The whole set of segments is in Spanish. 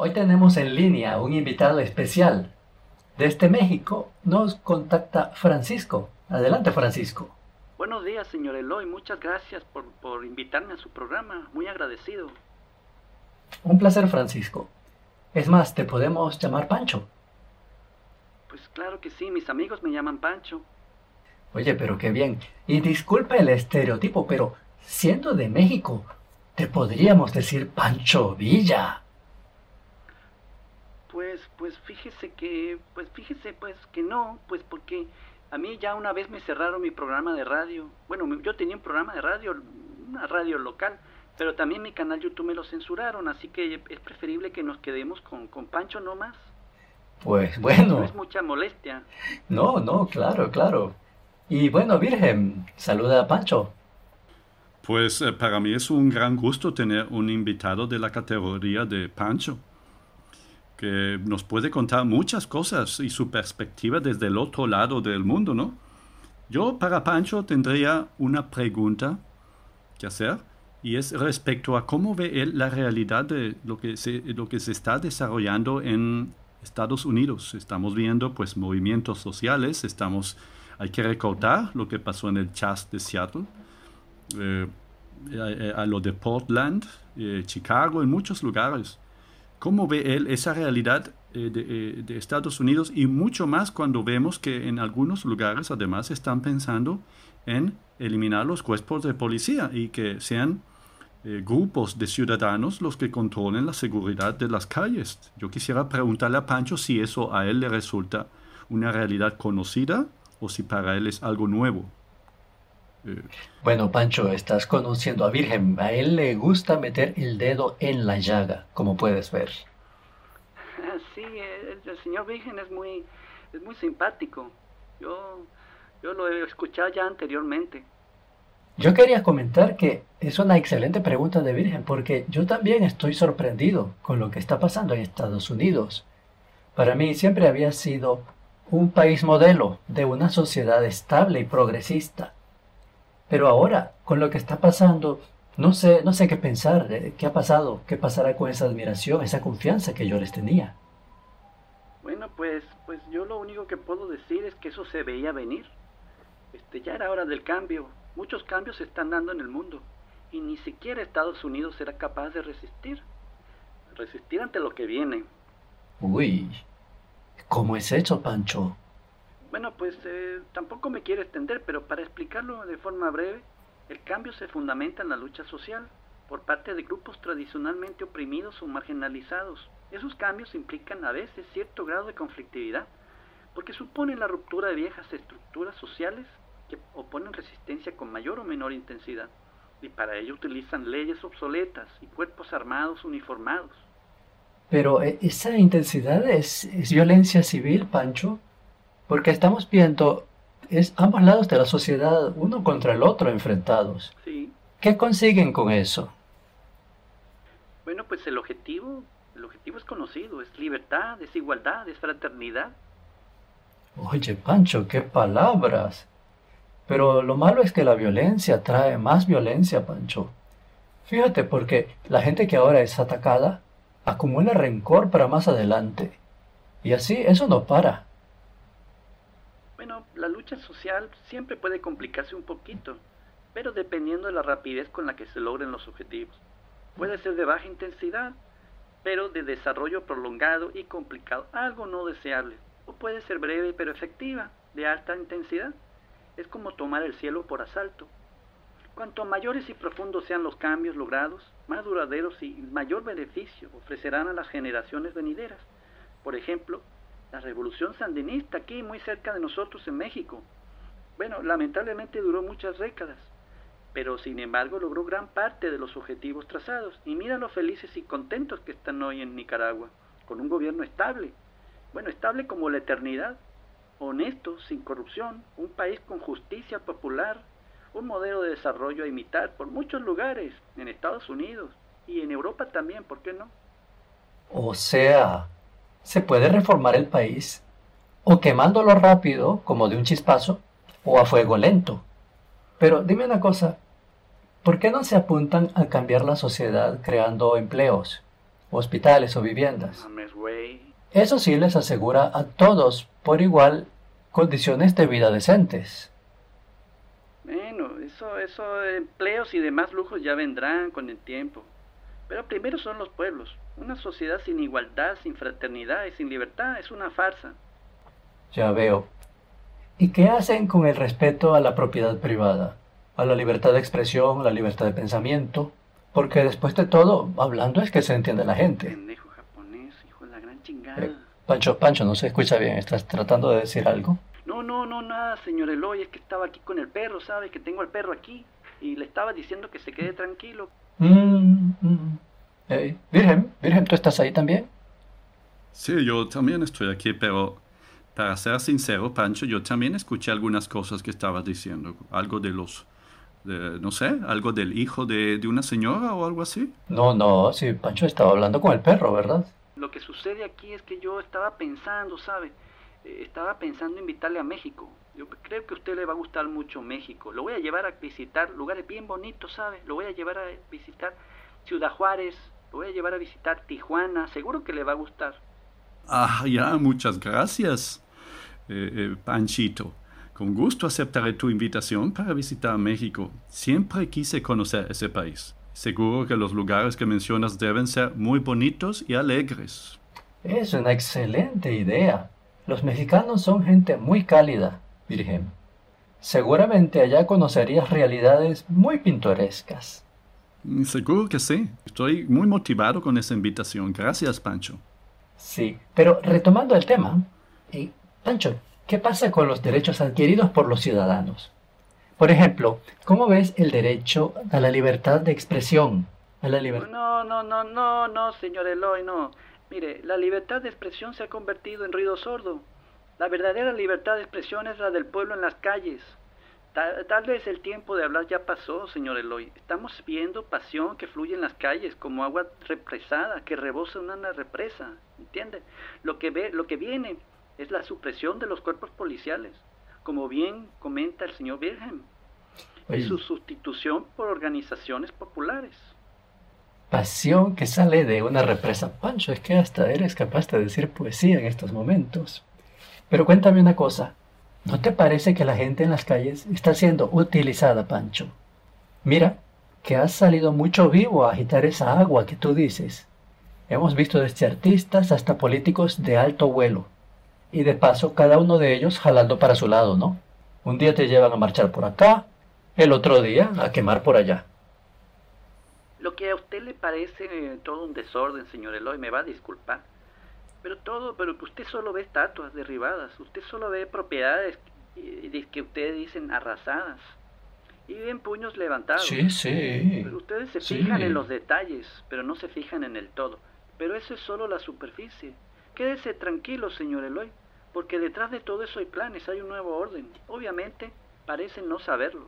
Hoy tenemos en línea un invitado especial. Desde México nos contacta Francisco. Adelante, Francisco. Buenos días, señor Eloy. Muchas gracias por, por invitarme a su programa. Muy agradecido. Un placer, Francisco. Es más, te podemos llamar Pancho. Pues claro que sí, mis amigos me llaman Pancho. Oye, pero qué bien. Y disculpa el estereotipo, pero siendo de México, te podríamos decir Pancho Villa. Pues, pues fíjese que, pues fíjese pues que no, pues porque a mí ya una vez me cerraron mi programa de radio. Bueno, yo tenía un programa de radio, una radio local, pero también mi canal YouTube me lo censuraron, así que es preferible que nos quedemos con, con Pancho no más. Pues bueno. No es mucha molestia. No, no, claro, claro. Y bueno, Virgen, saluda a Pancho. Pues eh, para mí es un gran gusto tener un invitado de la categoría de Pancho, que nos puede contar muchas cosas y su perspectiva desde el otro lado del mundo, ¿no? Yo para Pancho tendría una pregunta que hacer y es respecto a cómo ve él la realidad de lo que se, lo que se está desarrollando en Estados Unidos. Estamos viendo pues movimientos sociales, estamos, hay que recordar lo que pasó en el Chas de Seattle, eh, a, lo de Portland, eh, Chicago, en muchos lugares. ¿Cómo ve él esa realidad eh, de, de, Estados Unidos y mucho más cuando vemos que en algunos lugares además están pensando en eliminar los cuerpos de policía y que sean eh, grupos de ciudadanos los que controlen la seguridad de las calles. Yo quisiera preguntarle a Pancho si eso a él le resulta una realidad conocida o si para él es algo nuevo. Bueno, Pancho, estás conociendo a Virgen. A él le gusta meter el dedo en la llaga, como puedes ver. Sí, el, señor Virgen es muy, es muy simpático. Yo, yo lo he escuchado ya anteriormente. Yo quería comentar que es una excelente pregunta de Virgen porque yo también estoy sorprendido con lo que está pasando en Estados Unidos. Para mí siempre había sido un país modelo de una sociedad estable y progresista. Pero ahora, con lo que está pasando, no sé, no sé qué pensar, eh, qué ha pasado, qué pasará con esa admiración, esa confianza que yo les tenía. Bueno, pues, pues yo lo único que puedo decir es que eso se veía venir. Este, ya era hora del cambio. Muchos cambios se están dando en el mundo y ni siquiera Estados Unidos será capaz de resistir. Resistir ante lo que viene. Uy, ¿cómo es eso, Pancho? Bueno, pues eh, tampoco me quiero extender, pero para explicarlo de forma breve, el cambio se fundamenta en la lucha social por parte de grupos tradicionalmente oprimidos o marginalizados. Esos cambios implican a veces cierto grado de conflictividad, porque suponen la ruptura de viejas estructuras sociales que oponen resistencia con mayor o menor intensidad, y para ello utilizan leyes obsoletas y cuerpos armados uniformados. Pero eh, esa intensidad es, violencia civil, Pancho, porque estamos viendo es ambos lados de la sociedad, uno contra el otro, enfrentados. Sí. ¿Qué consiguen con eso? Bueno, pues el objetivo, el objetivo es conocido, es libertad, es igualdad, es fraternidad. Oye, Pancho, qué palabras. Pero lo malo es que la violencia trae más violencia, Pancho. Fíjate, porque la gente que ahora es atacada acumula rencor para más adelante. Y así eso no para. La lucha social siempre puede complicarse un poquito, pero dependiendo de la rapidez con la que se logren los objetivos. Puede ser de baja intensidad, pero de desarrollo prolongado y complicado, algo no deseable. O puede ser breve pero efectiva, de alta intensidad es como tomar el cielo por asalto. Cuanto mayores y profundos sean los cambios logrados, más duraderos y mayor beneficio ofrecerán a las generaciones venideras. Por ejemplo, la revolución sandinista aquí muy cerca de nosotros en México. Bueno, lamentablemente duró muchas décadas, pero sin embargo logró gran parte de los objetivos trazados. Y mira lo felices y contentos que están hoy en Nicaragua, con un gobierno estable. Bueno, estable como la eternidad, honesto, sin corrupción, un país con justicia popular, un modelo de desarrollo a imitar por muchos lugares, en Estados Unidos y en Europa también, ¿por qué no? O sea, se puede reformar el país, o quemándolo rápido, como de un chispazo, o a fuego lento. Pero dime una cosa, ¿por qué no se apuntan a cambiar la sociedad creando empleos? hospitales o viviendas. Eso sí les asegura a todos por igual condiciones de vida decentes. Bueno, eso, eso, empleos y demás lujos ya vendrán con el tiempo. Pero primero son los pueblos. Una sociedad sin igualdad, sin fraternidad y sin libertad es una farsa. Ya veo. ¿Y qué hacen con el respeto a la propiedad privada? A la libertad de expresión, a la libertad de pensamiento. Porque después de todo, hablando es que se entiende la gente. Pendejo japonés, hijo de la gran chingada. Eh, Pancho, Pancho, no se escucha bien. ¿Estás tratando de decir algo? No, no, no, nada, señor Eloy. Es que estaba aquí con el perro, ¿sabe? Que tengo el perro aquí. Y le estaba diciendo que se quede tranquilo. Mm, mm. Virgen, Virgen, ¿tú estás ahí también? Sí, yo también estoy aquí, pero para ser sincero, Pancho, yo también escuché algunas cosas que estabas diciendo. Algo de los, no sé, algo del hijo de, de, una señora o algo así. No, no, sí, Pancho estaba hablando con el perro, ¿verdad? Lo que sucede aquí es que yo estaba pensando, ¿sabe? Eh, estaba pensando invitarle a México. Yo creo que a usted le va a gustar mucho México. Lo voy a llevar a visitar lugares bien bonitos, ¿sabe? Lo voy a llevar a visitar Ciudad Juárez, lo voy a llevar a visitar Tijuana, seguro que le va a gustar. Ah, ya, muchas gracias, eh, eh, Panchito. Con gusto aceptaré tu invitación para visitar México. Siempre quise conocer ese país. Seguro que los lugares que mencionas deben ser muy bonitos y alegres. Es una excelente idea. Los mexicanos son gente muy cálida, Virgen. Seguramente allá conocerías realidades muy pintorescas. Seguro que sí. Estoy muy motivado con esa invitación. Gracias, Pancho. Sí, pero retomando el tema, y Pancho, ¿qué pasa con los derechos adquiridos por los ciudadanos? Por ejemplo, ¿cómo ves el derecho a la libertad de expresión? A la libertad... No, no, no, no, no, señor Eloy, no. Mire, la libertad de expresión se ha convertido en ruido sordo. La verdadera libertad de expresión es la del pueblo en las calles, Tal, vez el tiempo de hablar ya pasó, señor Eloy. Estamos viendo pasión que fluye en las calles como agua represada que rebosa una represa, ¿entiende? Lo que ve, lo que viene es la supresión de los cuerpos policiales, como bien comenta el señor Virgen, y su sustitución por organizaciones populares. Pasión que sale de una represa. Pancho, es que hasta eres capaz de decir poesía en estos momentos. Pero cuéntame una cosa, ¿No te parece que la gente en las calles está siendo utilizada, Pancho? Mira, que has salido mucho vivo a agitar esa agua que tú dices. Hemos visto desde artistas hasta políticos de alto vuelo. Y de paso, cada uno de ellos jalando para su lado, ¿no? Un día te llevan a marchar por acá, el otro día a quemar por allá. Lo que a usted le parece todo un desorden, señor Eloy, me va a disculpar. Pero todo, pero que usted solo ve estatuas derribadas, usted solo ve propiedades que ustedes dicen arrasadas. Y ven puños levantados. Sí, sí. Pero ustedes se fijan en los detalles, pero no se fijan en el todo. Pero eso es solo la superficie. Quédese tranquilo, señor Eloy, porque detrás de todo eso hay planes, hay un nuevo orden. Obviamente, parecen no saberlo.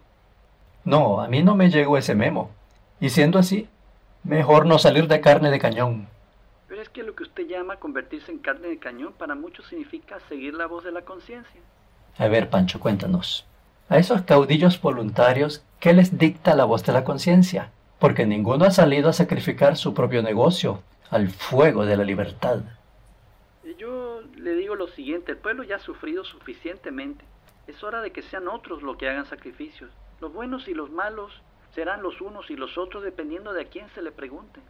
No, a mí no me llegó ese memo. Y siendo así, mejor no salir de carne de cañón. Pero es que lo que usted llama convertirse en carne de cañón para muchos significa seguir la voz de la conciencia. A ver, Pancho, cuéntanos. A esos caudillos voluntarios, ¿qué les dicta la voz de la conciencia? Porque ninguno ha salido a sacrificar su propio negocio al fuego de la libertad. Yo le digo lo siguiente, el pueblo ya ha sufrido suficientemente. Es hora de que sean otros los que hagan sacrificios. Los buenos y los malos serán los unos y los otros dependiendo de a quién se le pregunte.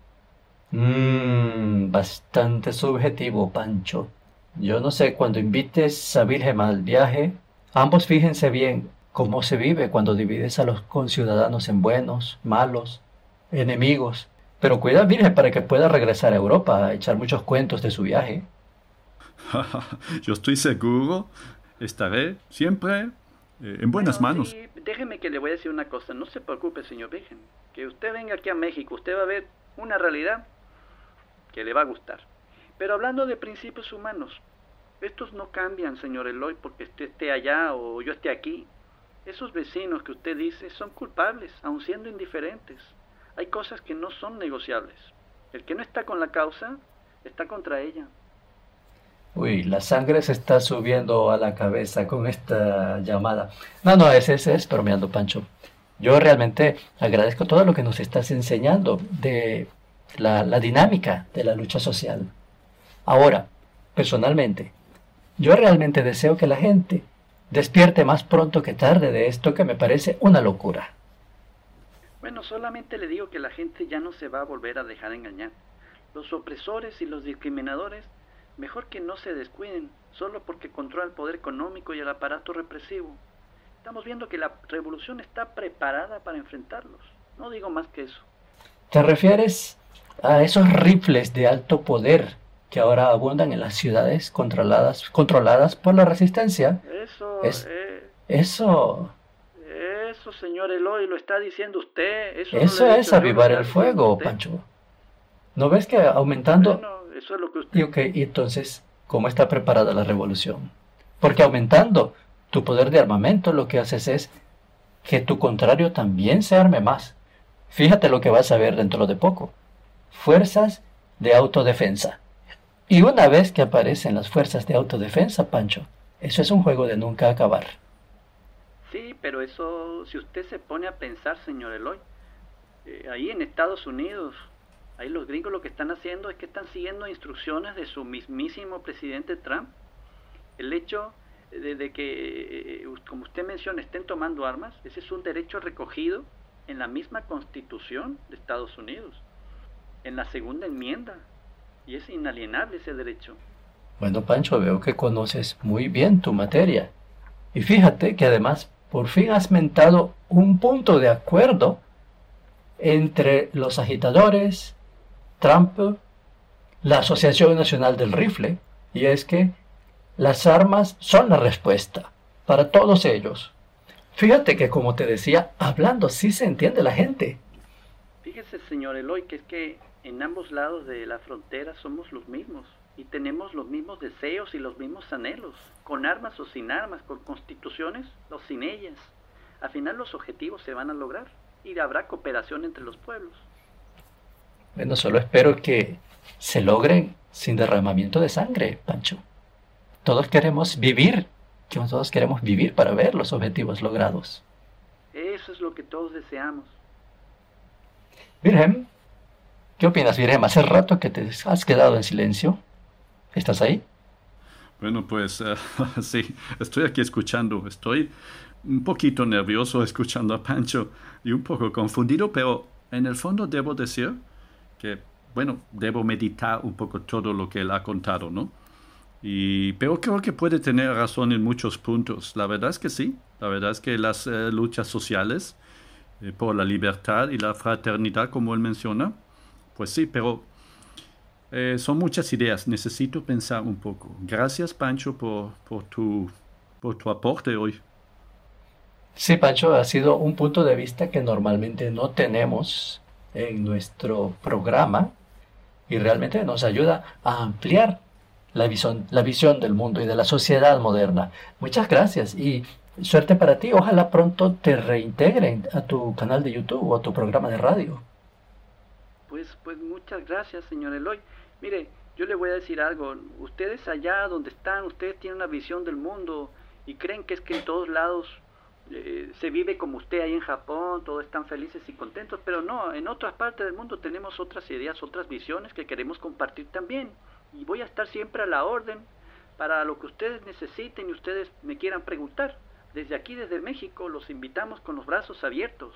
Mmm, bastante subjetivo, Pancho. Yo no sé, cuando invites a Virgen al viaje, ambos fíjense bien cómo se vive cuando divides a los conciudadanos en buenos, malos, enemigos. Pero cuida Virgen para que pueda regresar a Europa a echar muchos cuentos de su viaje. Yo estoy seguro, estaré siempre eh, en buenas manos. déjeme que le voy a decir una cosa, no se preocupe, señor Virgen, que usted venga aquí a México, usted va a ver una realidad que le va a gustar. Pero hablando de principios humanos, estos no cambian, señor Eloy, porque usted esté allá o yo esté aquí. Esos vecinos que usted dice son culpables, aun siendo indiferentes. Hay cosas que no son negociables. El que no está con la causa, está contra ella. Uy, la sangre se está subiendo a la cabeza con esta llamada. No, no, ese, ese es bromeando, Pancho. Yo realmente agradezco todo lo que nos estás enseñando de la, dinámica de la lucha social. Ahora, personalmente, yo realmente deseo que la gente despierte más pronto que tarde de esto que me parece una locura. Bueno, solamente le digo que la gente ya no se va a volver a dejar engañar. Los opresores y los discriminadores, mejor que no se descuiden, solo porque controla el poder económico y el aparato represivo. Estamos viendo que la revolución está preparada para enfrentarlos. No digo más que eso. ¿Te refieres a esos rifles de alto poder que ahora abundan en las ciudades controladas, controladas por la resistencia? Eso, Es- eh, Eso, eso, señor Eloy, lo está diciendo usted. Eso, es avivar el fuego. Pancho. ¿No ves que aumentando... Bueno, eso es lo que usted... Y ok, y entonces, ¿cómo está preparada la revolución? Porque aumentando tu poder de armamento, lo que haces es que tu contrario también se arme más. Fíjate lo que vas a ver dentro de poco. Fuerzas de autodefensa. Y una vez que aparecen las fuerzas de autodefensa, Pancho, eso es un juego de nunca acabar. Sí, pero eso, si usted se pone a pensar, señor Eloy, eh, ahí en Estados Unidos, ahí los gringos lo que están haciendo es que están siguiendo instrucciones de su mismísimo presidente Trump. El hecho de, que, eh, como usted menciona, estén tomando armas, ese es un derecho recogido en la misma constitución de Estados Unidos, en la segunda enmienda, y es inalienable ese derecho. Bueno, Pancho, veo que conoces muy bien tu materia. Y fíjate que además por fin has mentado un punto de acuerdo entre los agitadores, Trump, la Asociación Nacional del Rifle, y es que las armas son la respuesta para todos ellos. Fíjate que como te decía, hablando sí se entiende la gente. Fíjese, señor Eloy, que es que en ambos lados de la frontera somos los mismos y tenemos los mismos deseos y los mismos anhelos, con armas o sin armas, con constituciones o sin ellas. Al final los objetivos se van a lograr y habrá cooperación entre los pueblos. Bueno, solo espero que se logren sin derramamiento de sangre, Pancho. Todos queremos vivir, que todos queremos vivir para ver los objetivos logrados. Eso es lo que todos deseamos. Virgen, ¿qué opinas, Virgen? Hace rato que te has quedado en silencio. ¿Estás ahí? Bueno, pues eh, sí, estoy aquí escuchando. Estoy un poquito nervioso escuchando a Pancho y un poco confundido, pero en el fondo debo decir que, bueno, debo meditar un poco todo lo que él ha contado, ¿no? Y, pero creo que puede tener razón en muchos puntos. La verdad es que sí. La verdad es que las eh, luchas sociales eh, por la libertad y la fraternidad, como él menciona, pues sí, pero eh, son muchas ideas. Necesito pensar un poco. Gracias, Pancho, por, por, tu, por tu aporte hoy. Sí, Pancho, ha sido un punto de vista que normalmente no tenemos en nuestro programa y realmente nos ayuda a ampliar la visión, la visión del mundo y de la sociedad moderna. Muchas gracias y suerte para ti. Ojalá pronto te reintegren a tu canal de YouTube o a tu programa de radio. Pues, pues muchas gracias, señor Eloy. Mire, yo le voy a decir algo. Ustedes allá donde están, ustedes tienen una visión del mundo y creen que es que en todos lados eh, se vive como usted ahí en Japón, todos están felices y contentos, pero no, en otras partes del mundo tenemos otras ideas, otras visiones que queremos compartir también. Y voy a estar siempre a la orden para lo que ustedes necesiten y ustedes me quieran preguntar. Desde aquí, desde México, los invitamos con los brazos abiertos.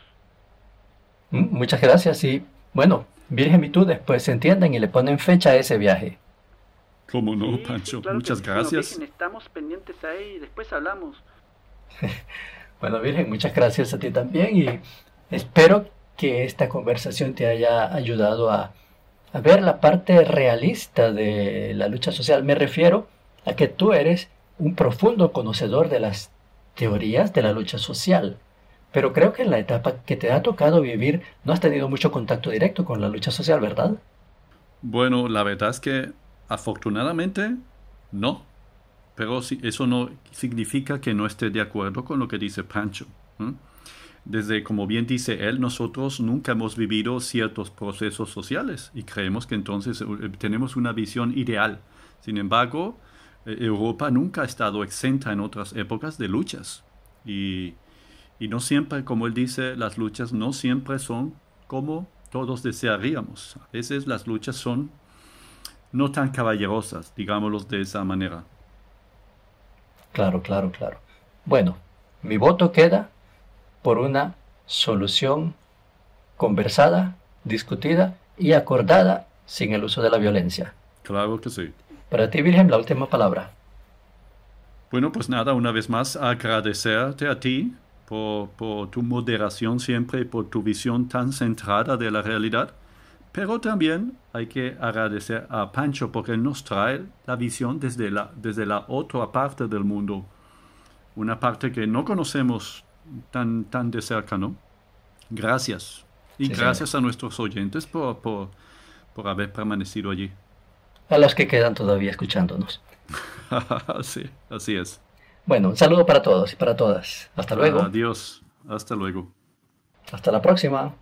Mm, Muchas gracias y bueno, Virgen y tú después se entienden y le ponen fecha a ese viaje. ¿Cómo no, Sí, sí, Pancho? claro Muchas gracias. Virgen, estamos pendientes ahí y después hablamos. Bueno, Virgen, muchas gracias a ti también y espero que esta conversación te haya ayudado a ver la parte realista de la lucha social. Me refiero a que tú eres un profundo conocedor de las teorías de la lucha social, pero creo que en la etapa que te ha tocado vivir no has tenido mucho contacto directo con la lucha social, ¿verdad? Bueno, la verdad es que afortunadamente no. Pero eso no significa que no esté de acuerdo con lo que dice Pancho. Desde, como bien dice él, nosotros nunca hemos vivido ciertos procesos sociales y creemos que entonces eh, tenemos una visión ideal. Sin embargo, eh, Europa nunca ha estado exenta en otras épocas de luchas. Y, y no siempre, como él dice, las luchas no siempre son como todos desearíamos. A veces las luchas son no tan caballerosas, digámoslo de esa manera. Claro, claro, claro. Bueno, mi voto queda por una solución conversada, discutida y acordada sin el uso de la violencia. Claro que sí. Para ti, Virgen, la última palabra. Bueno, pues nada, una vez más agradecerte a ti por, por, tu moderación siempre por tu visión tan centrada de la realidad. Pero también hay que agradecer a Pancho porque nos trae la visión desde la, desde la otra parte del mundo. Una parte que no conocemos tan, tan de cerca, ¿no? Gracias. Y gracias a nuestros oyentes por, por, por haber permanecido allí. A los que quedan todavía escuchándonos. sí, así es. Bueno, un saludo para todos y para todas. Hasta luego. Adiós. Hasta luego. Hasta la próxima.